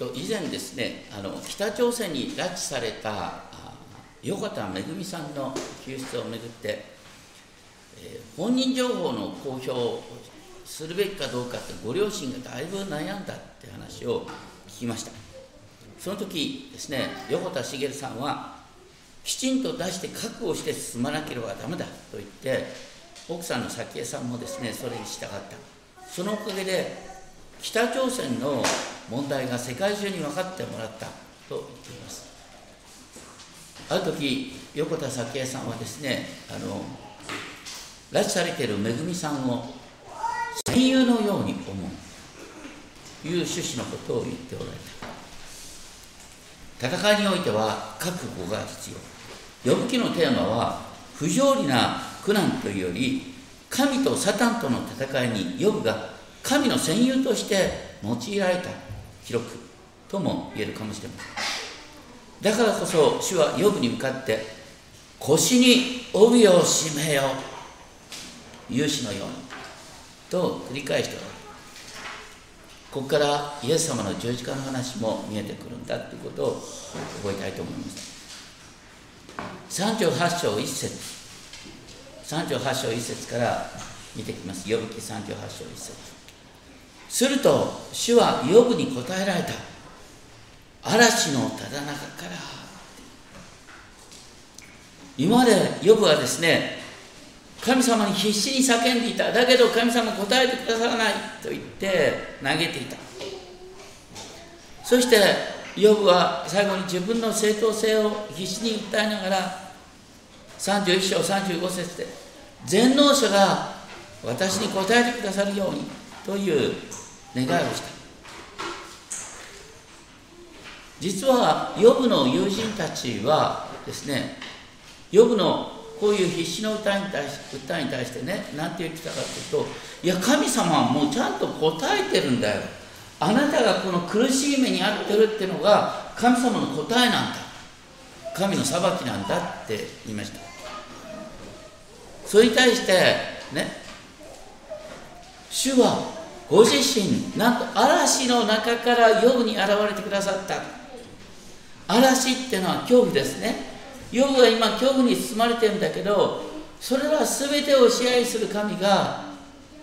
と以前ですねあの北朝鮮に拉致された横田めぐみさんの救出をめぐって、えー、本人情報の公表をするべきかどうかってご両親がだいぶ悩んだって話を聞きました。その時ですね横田茂さんはきちんと出して覚悟して進まなければダメだと言って奥さんの早紀江さんもですねそれに従った。そのおかげで北朝鮮の問題が世界中に分かってもらったと言っています。ある時横田早紀江さんはですねあの拉致されているめぐみさんを戦友のように思うという趣旨のことを言っておられた。戦いにおいては覚悟が必要。呼ぶ記のテーマは不条理な苦難というより神とサタンとの戦いにヨブが神の戦友として用いられた記録とも言えるかもしれませんだからこそ主はヨブに向かって腰に帯を締めよ勇士のようにと繰り返しておられるここからイエス様の十字架の話も見えてくるんだということを覚えたいと思います。38章1節。38章1節から見てきます。呼ぶ記38章1節。すると主はヨブに答えられた。嵐のただ中から。今までヨブはですね神様に必死に叫んでいた。だけど神様答えてくださらない。と言って嘆いていた。そしてヨブは最後に自分の正当性を必死に訴えながら31章35節で全能者が私に答えてくださるようにという願いをした。実はヨブの友人たちはですねヨブのこういう必死の歌に対し歌に対してね何て言ってたかというといや神様はもうちゃんと答えてるんだよ。あなたがこの苦しい目に遭ってるっていうのが神様の答えなんだ。神の裁きなんだって言いました。それに対してね主はご自身なんと嵐の中からヨブに現れてくださった。嵐っていうのは恐怖ですね。ヨブは今恐怖に包まれてるんだけどそれは全てを支配する神が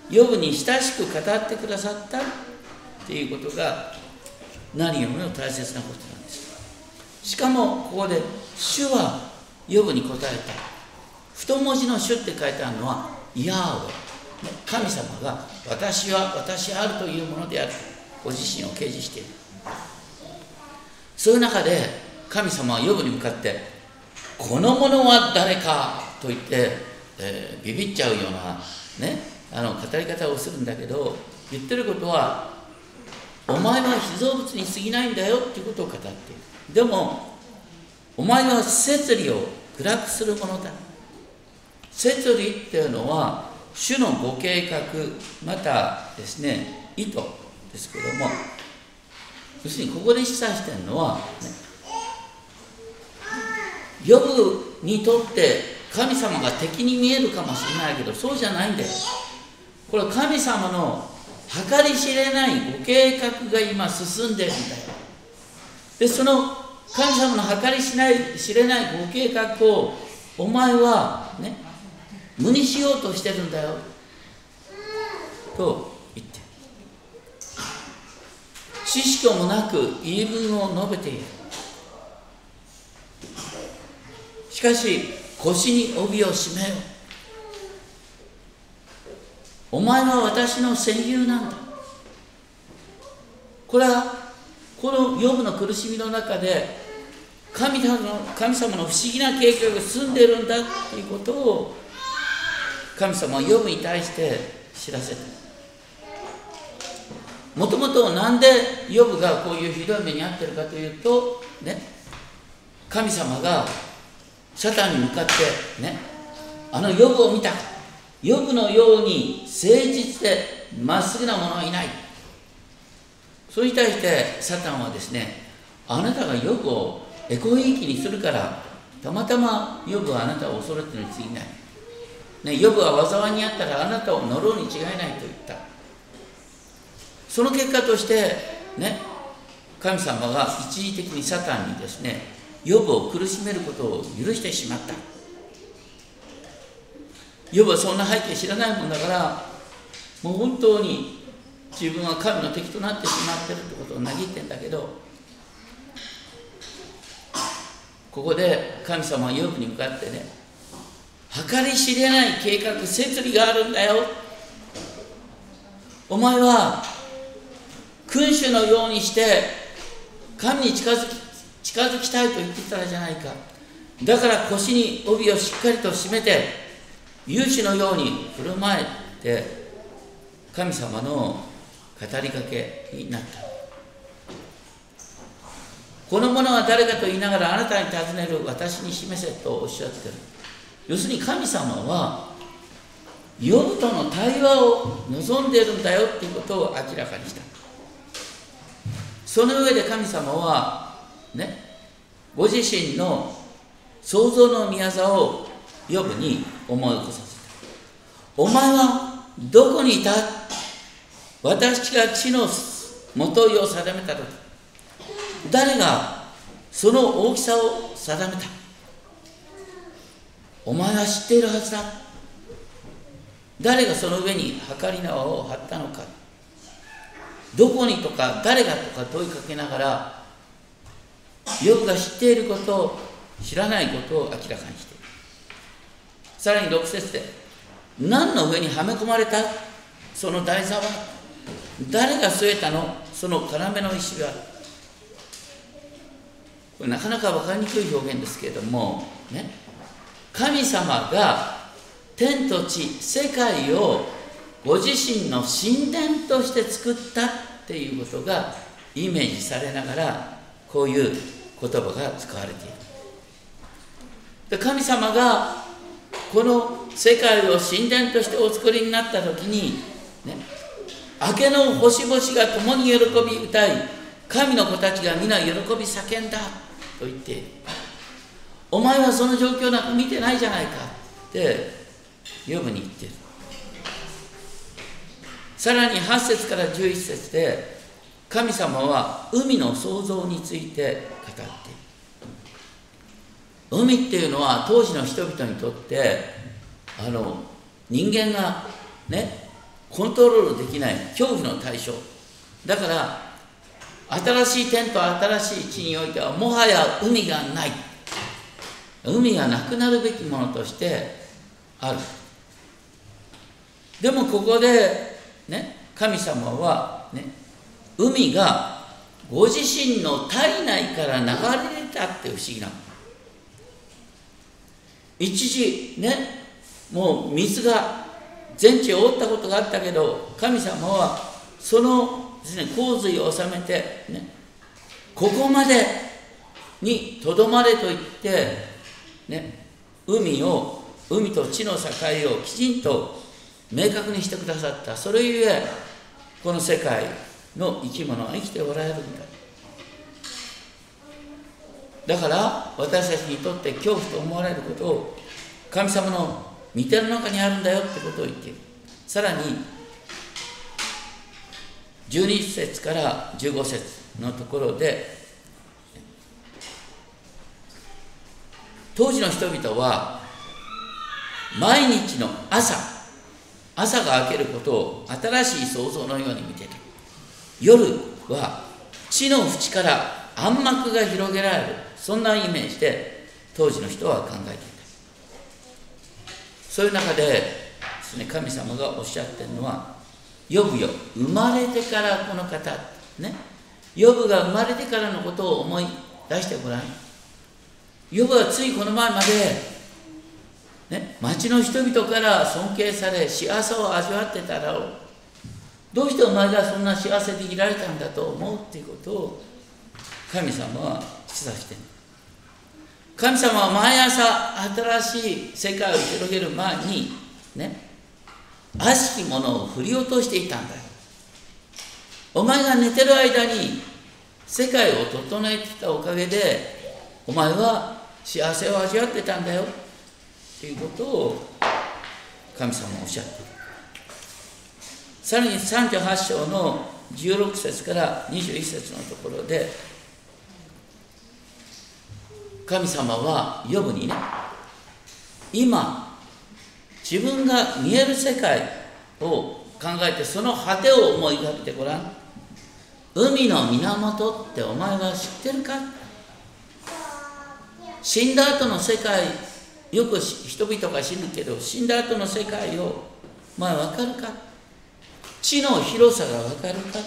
ヨブに親しく語ってくださった。っていうことが何よりも大切なことなんです。しかもここで主はヨブに答えた。太文字の主って書いてあるのはヤーウェ神様が私は私あるというものである。ご自身を掲示している。そういう中で神様はヨブに向かってこの者は誰かと言って、えー、ビビっちゃうようなねあの語り方をするんだけど言ってることはお前は被造物に過ぎないんだよっていうことを語っている。でもお前は摂理を暗くするものだ。摂理っていうのは主のご計画またですね意図ですけども要するにここで示唆してるのは、ね、ヨブにとって神様が敵に見えるかもしれないけどそうじゃないんだよ。これは神様の計り知れないご計画が今進んでるんだよでその神様の計り知れないご計画をお前はね無にしようとしてるんだよ。と言って。知識もなく言い分を述べている。しかし腰に帯を締めよう。お前は私の戦友なんだ。これはこのヨブの苦しみの中で神様の神様の不思議な計画が進んでいるんだということを神様はヨブに対して知らせた。もともとなんでヨブがこういうひどい目に遭ってるかというとね神様がサタンに向かってねあのヨブを見た。ヨブのように誠実でまっすぐな者はいない。それに対してサタンはですねあなたがヨブをエコひいきにするからたまたまヨブはあなたを恐れてるに過ぎない。ね、ヨブは災いにあったらあなたを呪うに違いないと言った。その結果としてね神様が一時的にサタンにですね予部を苦しめることを許してしまった。予部はそんな背景知らないもんだからもう本当に自分は神の敵となってしまってるってことを嘆いてんだけどここで神様はヨブに向かってね計り知れない計画設理があるんだよ。お前は君主のようにして神に近づき近づきたいと言ってたじゃないか。だから腰に帯をしっかりと締めて勇士のように振る舞えて神様の語りかけになった。この者は誰かと言いながらあなたに尋ねる私に示せとおっしゃってる。要するに神様はヨブとの対話を望んでいるんだよっていうことを明らかにした。その上で神様はねご自身の創造の宮座をヨブに思い起こさせた。お前はどこにいた？私が地のもといを定めた時。誰がその大きさを定めた？お前は知っているはずだ。誰がその上に計り縄を張ったのか。どこにとか誰がとか問いかけながらヨブが知っていることを知らないことを明らかにして。いるさらに6節で何の上にはめ込まれた？その台座は。誰が据えたの？その要の石は。これなかなか分かりにくい表現ですけれどもね。神様が天と地世界をご自身の神殿として作ったっていうことがイメージされながらこういう言葉が使われている。で神様がこの世界を神殿としてお作りになった時にね明けの星々が共に喜び歌い神の子たちが皆喜び叫んだと言ってお前はその状況なんか見てないじゃないかって呼ぶに言ってる。さらに8節から11節で神様は海の創造について語っている。海っていうのは当時の人々にとってあの人間がねコントロールできない恐怖の対象。だから新しい天と新しい地においてはもはや海がない。海がなくなるべきものとしてある。でもここでね神様はね海がご自身の体内から流れ出たって不思議な一時ねもう水が全地を覆ったことがあったけど神様はそのです、ね、洪水を収めて、ね、ここまでにとどまれと言って、ね、海を海と地の境をきちんと明確にしてくださった。それゆえこの世界の生き物は生きておられるんだ。だから私たちにとって恐怖と思われることを神様の御手の中にあるんだよってことを言っている。さらに12節から15節のところで当時の人々は毎日の朝朝が明けることを新しい創造のように見ていた。夜は地の淵から暗幕が広げられるそんなイメージで当時の人は考えていた。そういう中でですね神様がおっしゃってるのはヨブよ。生まれてからこの方ね。ヨブが生まれてからのことを思い出してごらん。ヨブはついこの前まで、ね、町の人々から尊敬され幸せを味わってただろう。どうしてお前がそんな幸せでいられたんだと思うっていうことを神様は示唆してる神様は毎朝新しい世界を広げる前にね悪しきものを振り落としていたんだよ。お前が寝てる間に世界を整えてたおかげでお前は幸せを味わってたんだよ。っていうことを神様はおっしゃっている。さらに38章の16節から21節のところで神様はヨブにね今自分が見える世界を考えてその果てを思い浮かべてごらん。海の源ってお前は知ってるか？死んだ後の世界よく人々が死ぬけど死んだ後の世界をお前分かるか？地の広さが分かるか？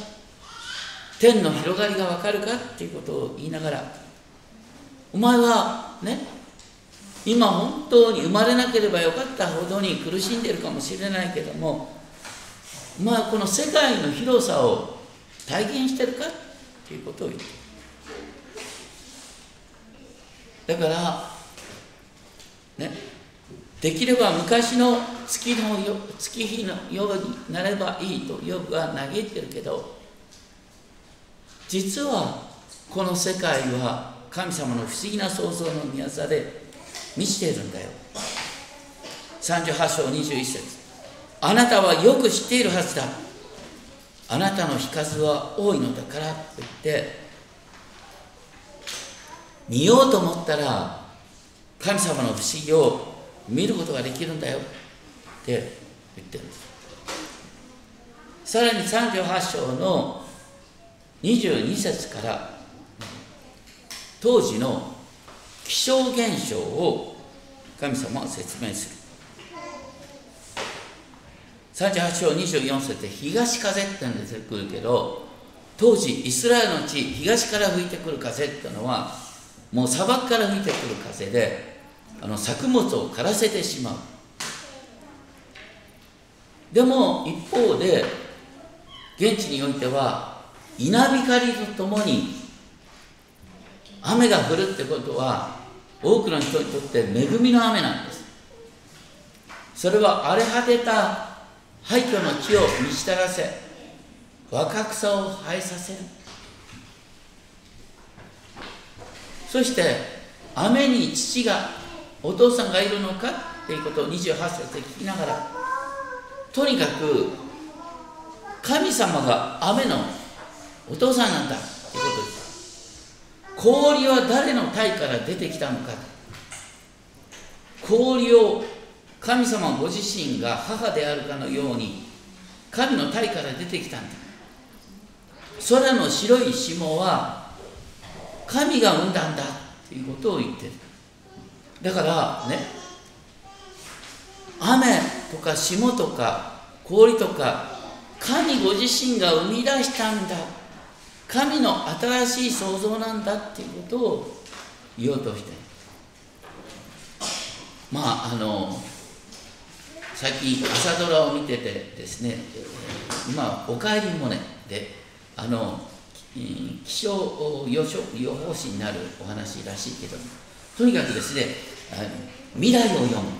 天の広がりが分かるかっていうことを言いながらお前はね今本当に生まれなければよかったほどに苦しんでるかもしれないけどもお前はこの世界の広さを体現してるか？っていうことを言ってだからねできれば昔の月の月日のようになればいいとヨブは嘆いてるけど実はこの世界は神様の不思議な創造の宮座で満ちているんだよ。38章21節。あなたはよく知っているはずだ。あなたの日数は多いのだからと言って見ようと思ったら神様の不思議を見ることができるんだよって言ってるんです。さらに38章の22節から当時の気象現象を神様は説明する。38章24節で東風って出てくるけど当時イスラエルの地東から吹いてくる風ってのはもう砂漠から吹いてくる風であの作物を枯らせてしまう。でも一方で現地においては稲光とともに雨が降るってことは多くの人にとって恵みの雨なんです。それは荒れ果てた廃墟の地を満ちたらせ若草を生えさせる。そして雨に父がお父さんがいるのかっていうことを28節で聞きながらとにかく神様が雨のお父さんなんだっていうことです氷は誰の体から出てきたのか。氷を神様ご自身が母であるかのように神の体から出てきたんだ。空の白い霜は神が生んだんだっていうことを言ってる。だからね雨とか霜とか氷とか神ご自身が生み出したんだ神の新しい創造なんだっていうことを言おうとして。まああの最近朝ドラを見ててですね今「おかえりモネ」であの気象予予報士になるお話らしいけどとにかくですね未来を読む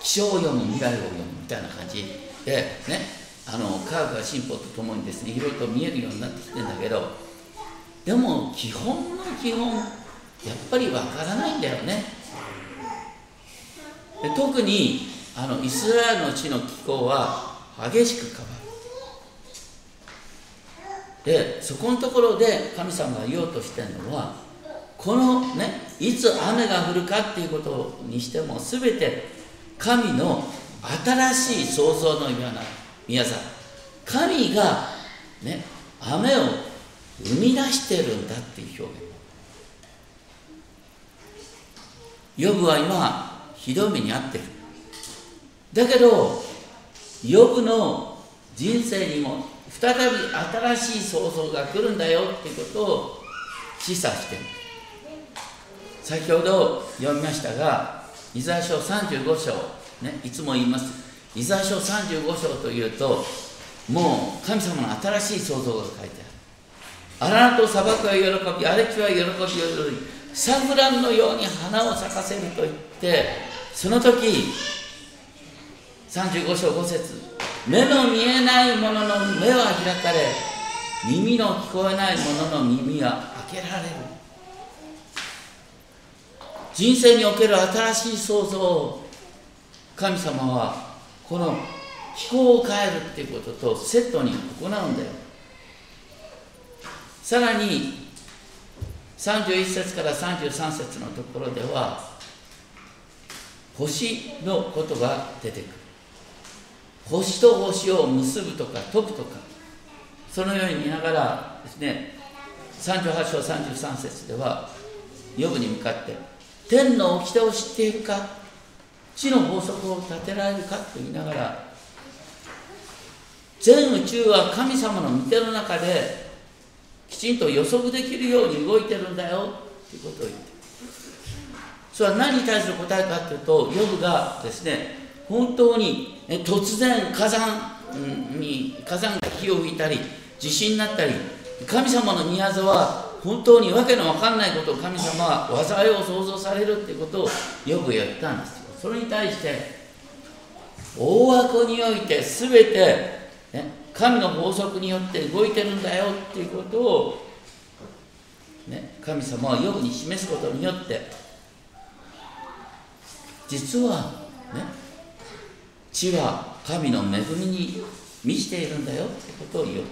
気象を読む未来を読むみたいな感じでねあの科学が進歩とともにですねいろいろと見えるようになってきてんだけどでも基本の基本やっぱりわからないんだよね。で特にあのイスラエルの地の気候は激しく変わる。でそこのところで神様が言おうとしてるのはこのねいつ雨が降るかっていうことにしても全て神の新しい創造のような宮沢。神がね雨を生み出してるんだっていう表現。ヨブは今ひどい目に遭ってる。だけどヨブの人生にも再び新しい創造が来るんだよっていうことを示唆してる。先ほど読みましたがイザヤ書35章ねいつも言います。イザヤ書35章というともう神様の新しい創造が書いてある。荒野と砂漠は喜び荒れ地は喜びを喜びサフランのように花を咲かせると言ってその時35章5節目の見えないものの目は開かれ耳の聞こえないものの耳は開けられる。人生における新しい創造を神様はこの気候を変えるっていうこととセットに行うんだよ。さらに31節から33節のところでは星のことが出てくる。星と星を結ぶとか解くとかそのように見ながらですね38章33節ではヨブに向かって天の掟を知っているか地の法則を立てられるかと言いながら全宇宙は神様の御手の中できちんと予測できるように動いてるんだよということを言って。それは何に対する答えかというとヨブがですね本当に突然火山に火山が火を吹いたり地震になったり神様の宮沢は本当に訳の分かんないことを神様は災いを想像されるっていうことをよく言ったんですよ。それに対して大枠において全て、ね、神の法則によって動いてるんだよっていうことを、ね、神様はヨブに示すことによって実はね地は神の恵みに満ちているんだよってことを言おう。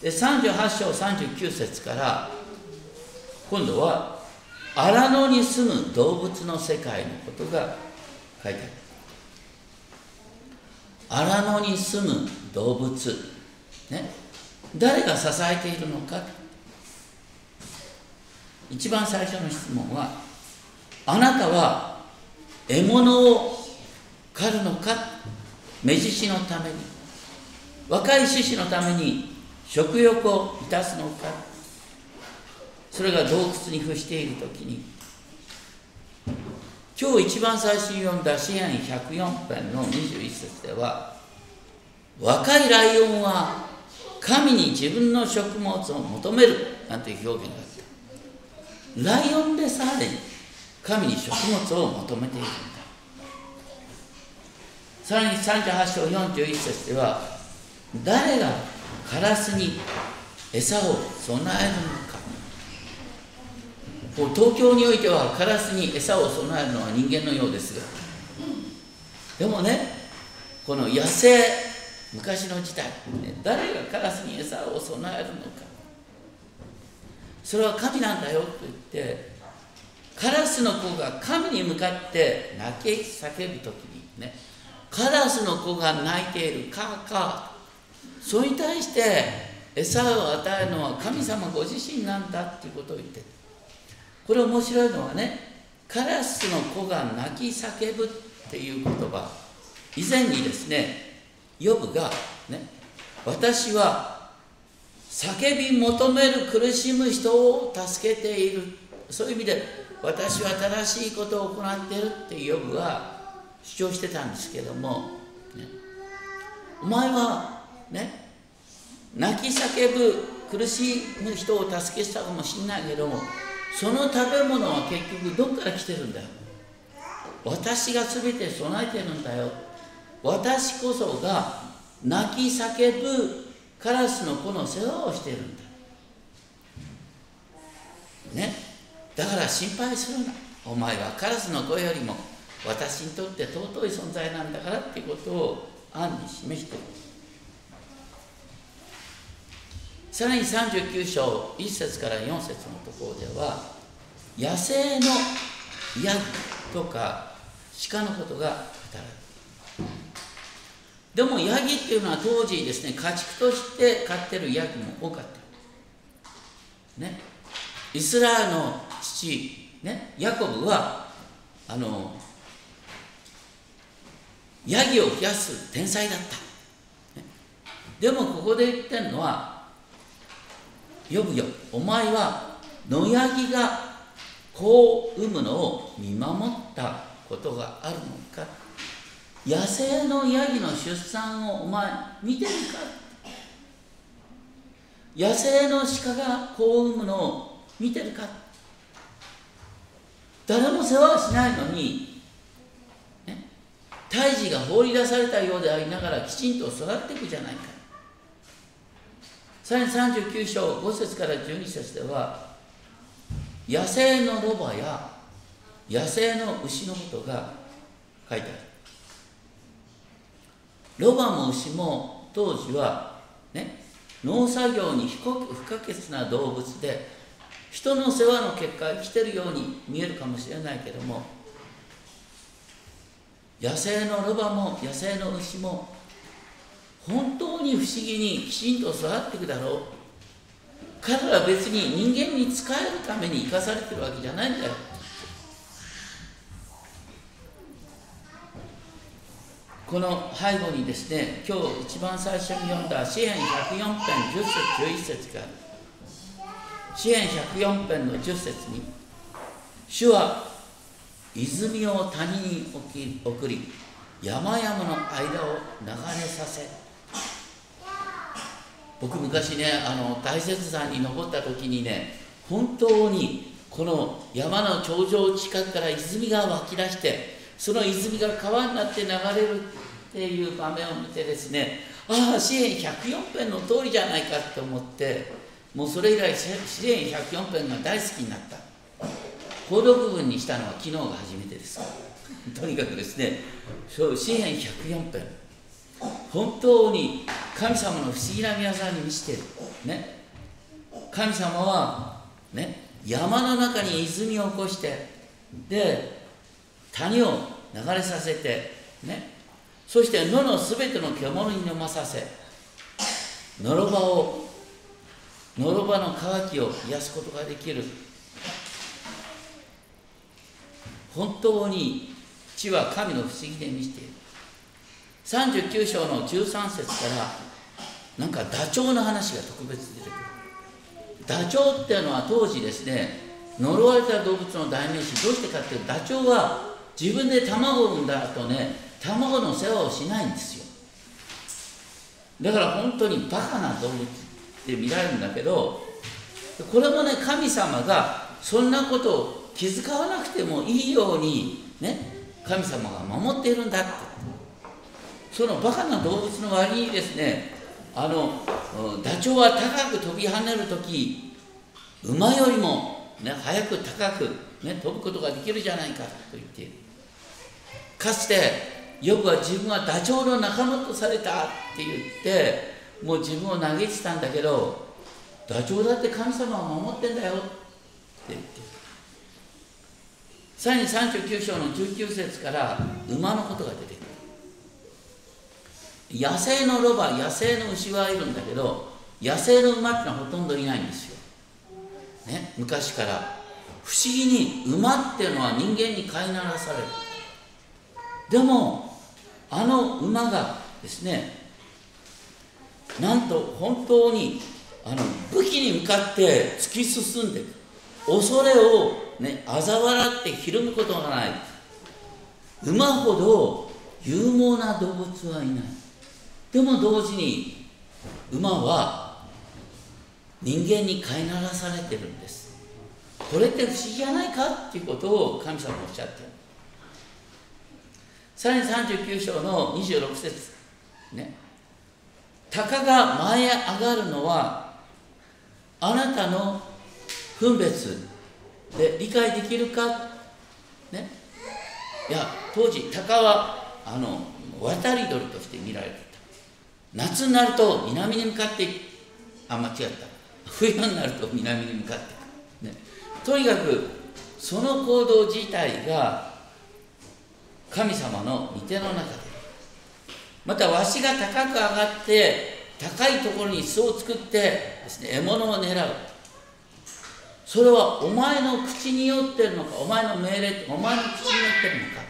で38章39節から今度は荒野に住む動物の世界のことが書いてある。荒野に住む動物。ね。誰が支えているのか。一番最初の質問はあなたは獲物を狩るのか？目獅子のために。若い獅子のために食欲を満たすのか？それが洞窟に伏している時に。今日一番最初に読んだ詩篇104編の21節では若いライオンは神に自分の食物を求めるなんていう表現があった。ライオンでさえ神に食物を求めている。さらに38章41節では誰がカラスに餌を備えるのか。こう東京においてはカラスに餌を備えるのは人間のようです。がでもねこの野生昔の時代、ね、誰がカラスに餌を備えるのか。それは神なんだよと言ってカラスの子が神に向かって泣き叫ぶ時にねカラスの子が泣いているカーカーそれに対して餌を与えるのは神様ご自身なんだっていうことを言ってこれ面白いのはねカラスの子が泣き叫ぶっていう言葉。以前にですねヨブがね私は叫び求める苦しむ人を助けている。そういう意味で私は正しいことを行っているってヨブは主張してたんですけども、ね、お前はね泣き叫ぶ苦しむ人を助けしたかもしれないけどもその食べ物は結局どっから来てるんだ？よ私が全て備えてるんだよ。私こそが泣き叫ぶカラスの子の世話をしてるんだ。ね。だから心配するな。お前はカラスの子よりも私にとって尊い存在なんだからっていうことを暗に示しているさらに39章1節から4節のところでは野生のヤギとか鹿のことが語られる。でもヤギっていうのは当時ですね家畜として飼ってるヤギも多かった。ね。イスラエルの父ねヤコブはあのヤギを増やす天才だった、でもここで言ってるのは呼ぶよ。お前は野ヤギが子を産むのを見守ったことがあるのか。野生のヤギの出産をお前見てるか。野生の鹿が子を産むのを見てるか。誰も世話しないのに、胎児が放り出されたようでありながらきちんと育っていくじゃないか。さらに39章5節から12節では野生のロバや野生の牛のことが書いてある。ロバも牛も当時はね農作業に不可欠な動物で人の世話の結果生きてるように見えるかもしれないけども野生のロバも野生の牛も本当に不思議にきちんと育っていくだろう。彼らは別に人間に仕えるために生かされてるわけじゃないんだよ。この背後にですね今日一番最初に読んだ詩篇104編10節11節がある詩篇104編の10節に主は泉を谷に送り山々の間を流れさせ僕昔ねあの大雪山に登った時にね本当にこの山の頂上近くから泉が湧き出してその泉が川になって流れるっていう場面を見てですねああ詩篇104編の通りじゃないかと思ってもうそれ以来詩篇104編が大好きになった。購読文にしたのは昨日が初めてです。とにかくですね詩篇104編。本当に神様の不思議な皆さんに見せてる。ね。神様はね山の中に泉を起こしてで谷を流れさせてね。そして野のすべての獣に飲まさせのろばをのろばの渇きを癒すことができる。本当に地は神の不思議で見せている。39章の13節からなんかダチョウの話が特別出てくる。ダチョウっていうのは当時ですね呪われた動物の代名詞。どうしてかっていうとダチョウは自分で卵を産んだ後ね卵の世話をしないんですよ。だから本当にバカな動物って見られるんだけどこれもね神様がそんなことを気遣わなくてもいいようにね神様が守っているんだって。そのバカな動物の割にですねあのダチョウは高く飛び跳ねる時馬よりも、ね、速く高く、ね、飛ぶことができるじゃないかと言っているかつてヨブは自分はダチョウの仲間とされたって言ってもう自分を嘆いてたんだけどダチョウだって神様を守ってんだよって言って。さらに39章の19節から馬のことが出てくる。野生のロバ野生の牛はいるんだけど野生の馬ってのはほとんどいないんですよ、ね、昔から。不思議に馬っていうのは人間に飼いならされる。でもあの馬がですねなんと本当にあの武器に向かって突き進んでいく恐れをね嘲笑ってひるむことがない。馬ほど勇猛な動物はいない。でも同時に馬は人間に飼いならされてるんです。これって不思議じゃないかっていうことを神様おっしゃってる。さらに39章の26節。ね。鷹が前へ上がるのはあなたの分別で理解できるか？ね？いや当時鷹はあの渡り鳥として見られていた。夏になると南に向かってあ間違った。冬になると南に向かって。ね、とにかくその行動自体が神様の御手の中でまたわしが高く上がって高いところに巣を作ってですね獲物を狙う。それはお前の口によってるのかお前の命令お前の口によってるのか。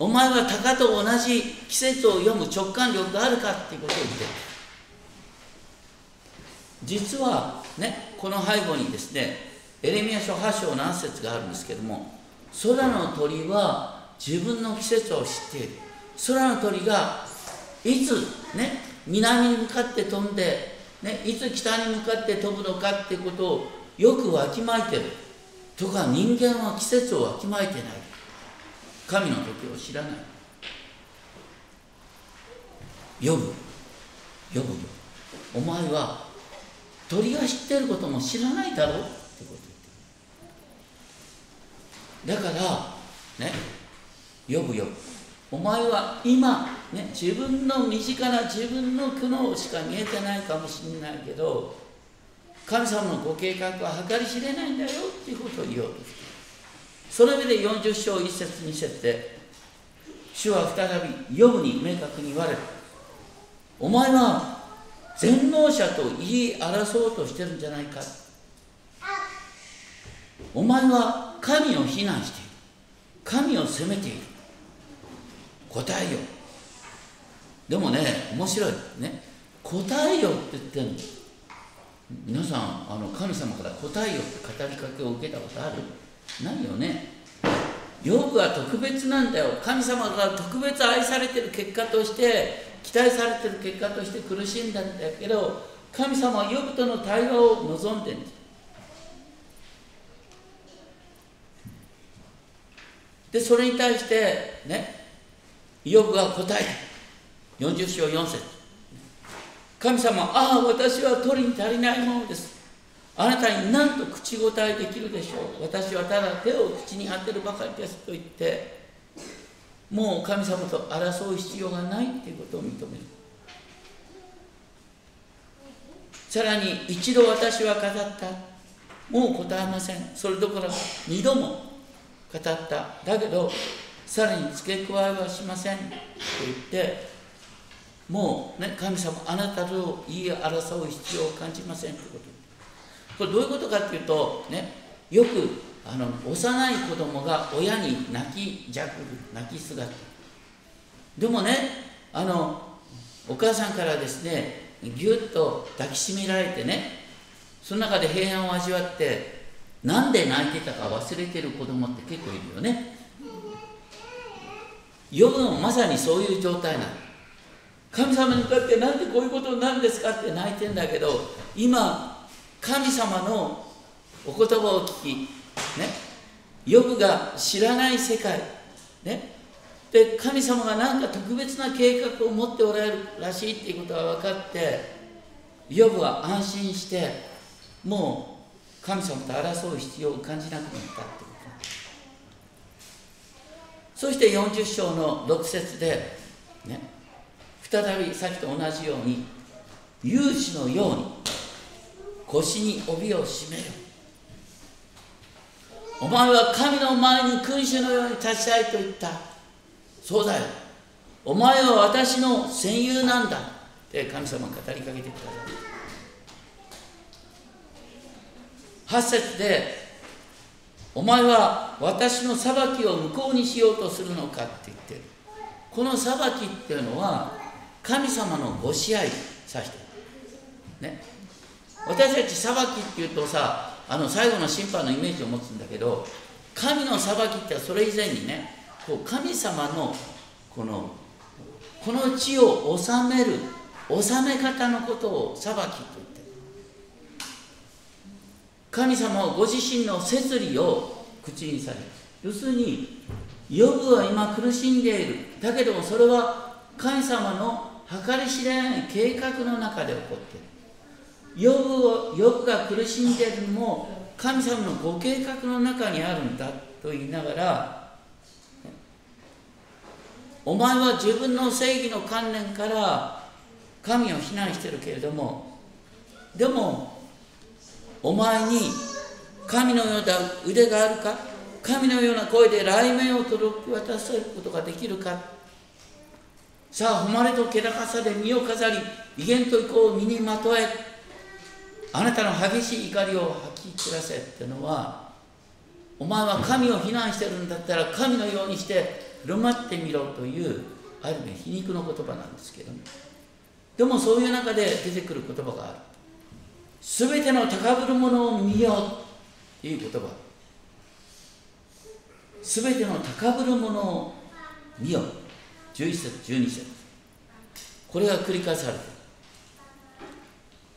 お前は鷹と同じ季節を読む直感力があるかっていうことを言ってる。実はねこの背後にですねエレミア書8章7節があるんですけども空の鳥は自分の季節を知っている。空の鳥がいつね南に向かって飛んで、ね、いつ北に向かって飛ぶのかっていうことをよくわきまえてる。とか人間は季節をわきまえてない。神の時を知らない。呼ぶ呼ぶよ。お前は鳥が知ってることも知らないだろう。ってこと言ってだからね。呼ぶよ。お前は今、ね、自分の身近な自分の苦悩しか見えてないかもしれないけど神様のご計画は計り知れないんだよっていうことを言おうとその上で40章1節2節で主は再びヨブに明確に言われる。お前は全能者と言い争おうとしてるんじゃないか。お前は神を非難している。神を責めている。答えよでもね面白い。ね答えよって言ってるの。皆さんあの神様から答えよって語りかけを受けたことある？ないよね。ヨブは特別なんだよ。神様が特別愛されてる結果として期待されてる結果として苦しんだんだけど神様はヨブとの対話を望んでるんですでそれに対してねヨブは答えた。40章4節。神様ああ私は取りに足りないものです。あなたに何と口答えできるでしょう。私はただ手を口に当てるばかりですと言ってもう神様と争う必要がないっていうことを認める。さらに一度私は語った。もう答えません。それどころか二度も語った。だけどさらに付け加えはしませんと言ってもうね神様あなたと言い争う必要を感じませんということ。これどういうことかっていうとねよくあの幼い子供が親に泣きじゃくる泣き姿でもねあのお母さんからですねぎゅっと抱きしめられてねその中で平安を味わってなんで泣いてたか忘れてる子供って結構いるよね。ヨブもまさにそういう状態なの。神様に向かってなんでこういうことになるんですかって泣いてんだけど今神様のお言葉を聞き、ね、ヨブが知らない世界、ね、で神様が何か特別な計画を持っておられるらしいっていうことが分かってヨブは安心してもう神様と争う必要を感じなくなったってこと。そして40章の6節で、ね、再びさっきと同じように勇士のように腰に帯を締めよお前は神の前に君主のように立ちたいと言った。そうだよ。お前は私の戦友なんだ。って神様が語りかけてください8節でお前は私の裁きを無効にしようとするのかって言ってる。この裁きっていうのは神様のご支配指して。ね。私たち裁きっていうとさあの最後の審判のイメージを持つんだけど神の裁きってそれ以前にねこう神様のこのこの地を治める治め方のことを裁きと言って。神様はご自身の摂理を口にされる要するにヨブは今苦しんでいる。だけどもそれは神様の計り知れない計画の中で起こっている。ヨブをヨブが苦しんでるのも神様のご計画の中にあるんだと言いながらお前は自分の正義の観念から神を非難してるけれどもでもお前に神のような腕があるか？神のような声で雷鳴を届け渡せることができるか？さあ誉れと気高さで身を飾り威厳と意向を身にまとえあなたの激しい怒りを吐き散らせってのはお前は神を非難してるんだったら神のようにして振る舞ってみろというある意味皮肉の言葉なんですけどねでもそういう中で出てくる言葉がある。全ての高ぶるものを見ようという言葉。全ての高ぶるものを見よ11節12節。これが繰り返されてる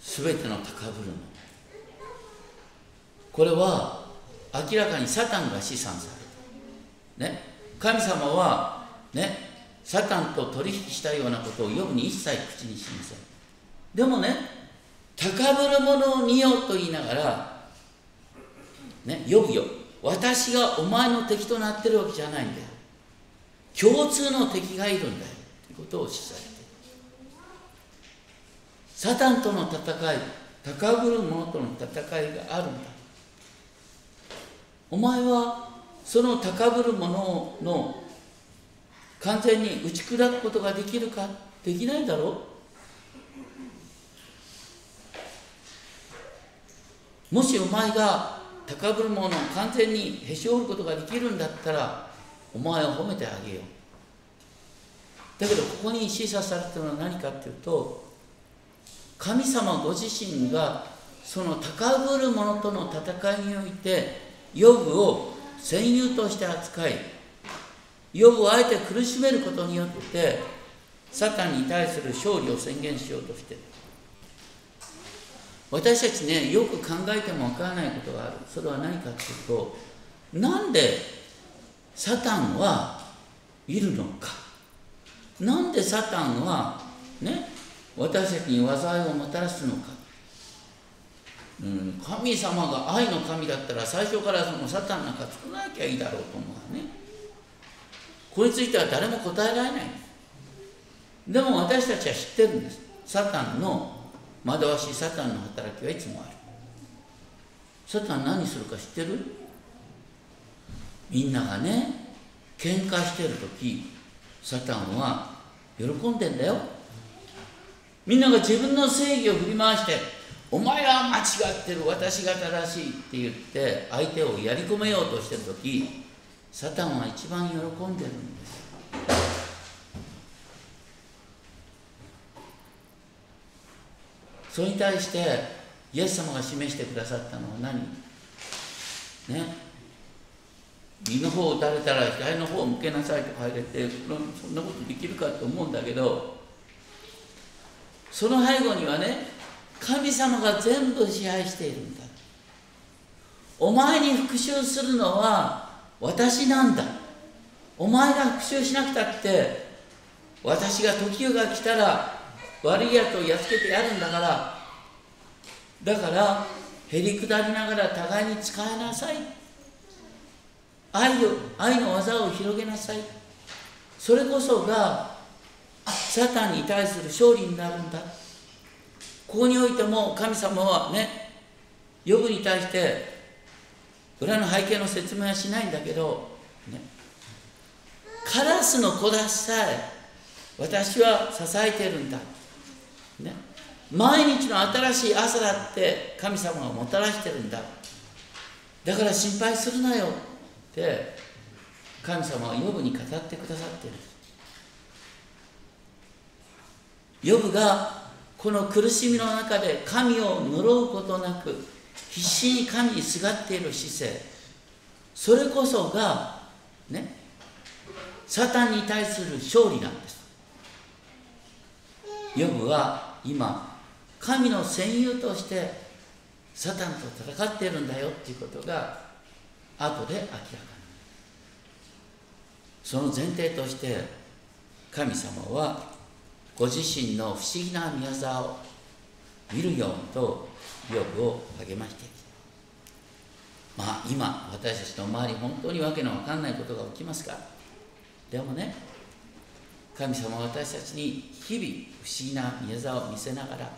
全ての高ぶるの。これは明らかにサタンが試算される、ね、神様はねサタンと取引したようなことをヨブに一切口にしません。でもね高ぶるものを見ようと言いながらね呼ぶよ私がお前の敵となってるわけじゃないんだよ。共通の敵がいるんだよということを示唆しているサタンとの戦い高ぶる者との戦いがあるんだ。お前はその高ぶる者の完全に打ち砕くことができるか？できないだろ？うもしお前が高ぶる者を完全にへし折ることができるんだったらお前を褒めてあげよう。だけどここに示唆されてるのは何かっていうと神様ご自身がその高ぶる者との戦いにおいてヨブを戦友として扱いヨブをあえて苦しめることによってサタンに対する勝利を宣言しようとしてる。私たちねよく考えてもわからないことがある。それは何かっていうとなんでサタンはいるのか。なんでサタンはね私たちに災いをもたらすのか、うん、神様が愛の神だったら最初からそのサタンなんか作らなきゃいいだろうと思うね。これについては誰も答えられない。でも私たちは知ってるんです。サタンの惑わしサタンの働きはいつもある。サタン何するか知ってる？みんながね喧嘩してる時サタンは喜んでんだよ。みんなが自分の正義を振り回してお前は間違ってる私が正しいって言って相手をやり込めようとしてる時サタンは一番喜んでるんです。それに対してイエス様が示してくださったのは何？ね？右の方を打たれたら左の方を向けなさいと書いててそんなことできるかと思うんだけどその背後にはね神様が全部支配しているんだ。お前に復讐するのは私なんだ。お前が復讐しなくたって私が時が来たら悪いやつをやっつけてやるんだから。だからへりくだりながら互いに使えなさい。愛を愛の技を広げなさい。それこそがサタンに対する勝利になるんだ。ここにおいても神様はねヨブに対して裏の背景の説明はしないんだけど、ね、カラスの子だしさえ私は支えてるんだ、ね、毎日の新しい朝だって神様がもたらしてるんだ。だから心配するなよ。って神様はヨブに語ってくださっている。ヨブがこの苦しみの中で神を呪うことなく必死に神にすがっている姿勢。それこそがねサタンに対する勝利なんです。ヨブは今神の戦友としてサタンと戦っているんだよっていうことが後で明らかにその前提として神様はご自身の不思議な宮沢を見るようにとヨブを励ましているまあ今私たちの周り本当にわけのわかんないことが起きますか。らでもね神様は私たちに日々不思議な宮沢を見せながら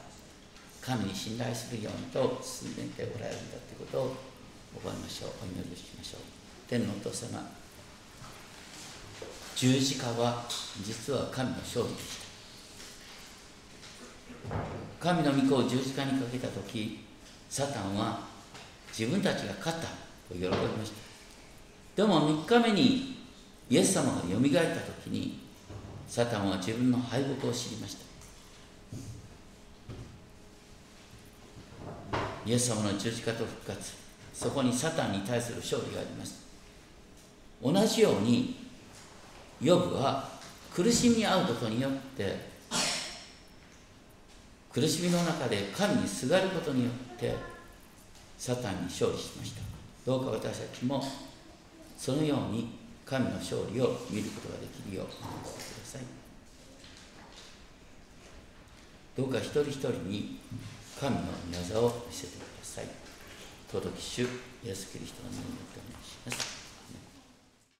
神に信頼するようにと進んでいておられるんだということを覚えましょうお祈りしましょう。天のお父様十字架は実は神の勝利でした。神の御子を十字架にかけた時サタンは自分たちが勝ったと喜びました。でも3日目にイエス様がよみがえった時にサタンは自分の敗北を知りました。イエス様の十字架と復活。そこにサタンに対する勝利があります同じようにヨブは苦しみに遭うことによって苦しみの中で神にすがることによってサタンに勝利しました。どうか私たちもそのように神の勝利を見ることができるようにしてください。どうか一人一人に神の御業を見せてください。届き主イエス・キリストの名によってお願いします。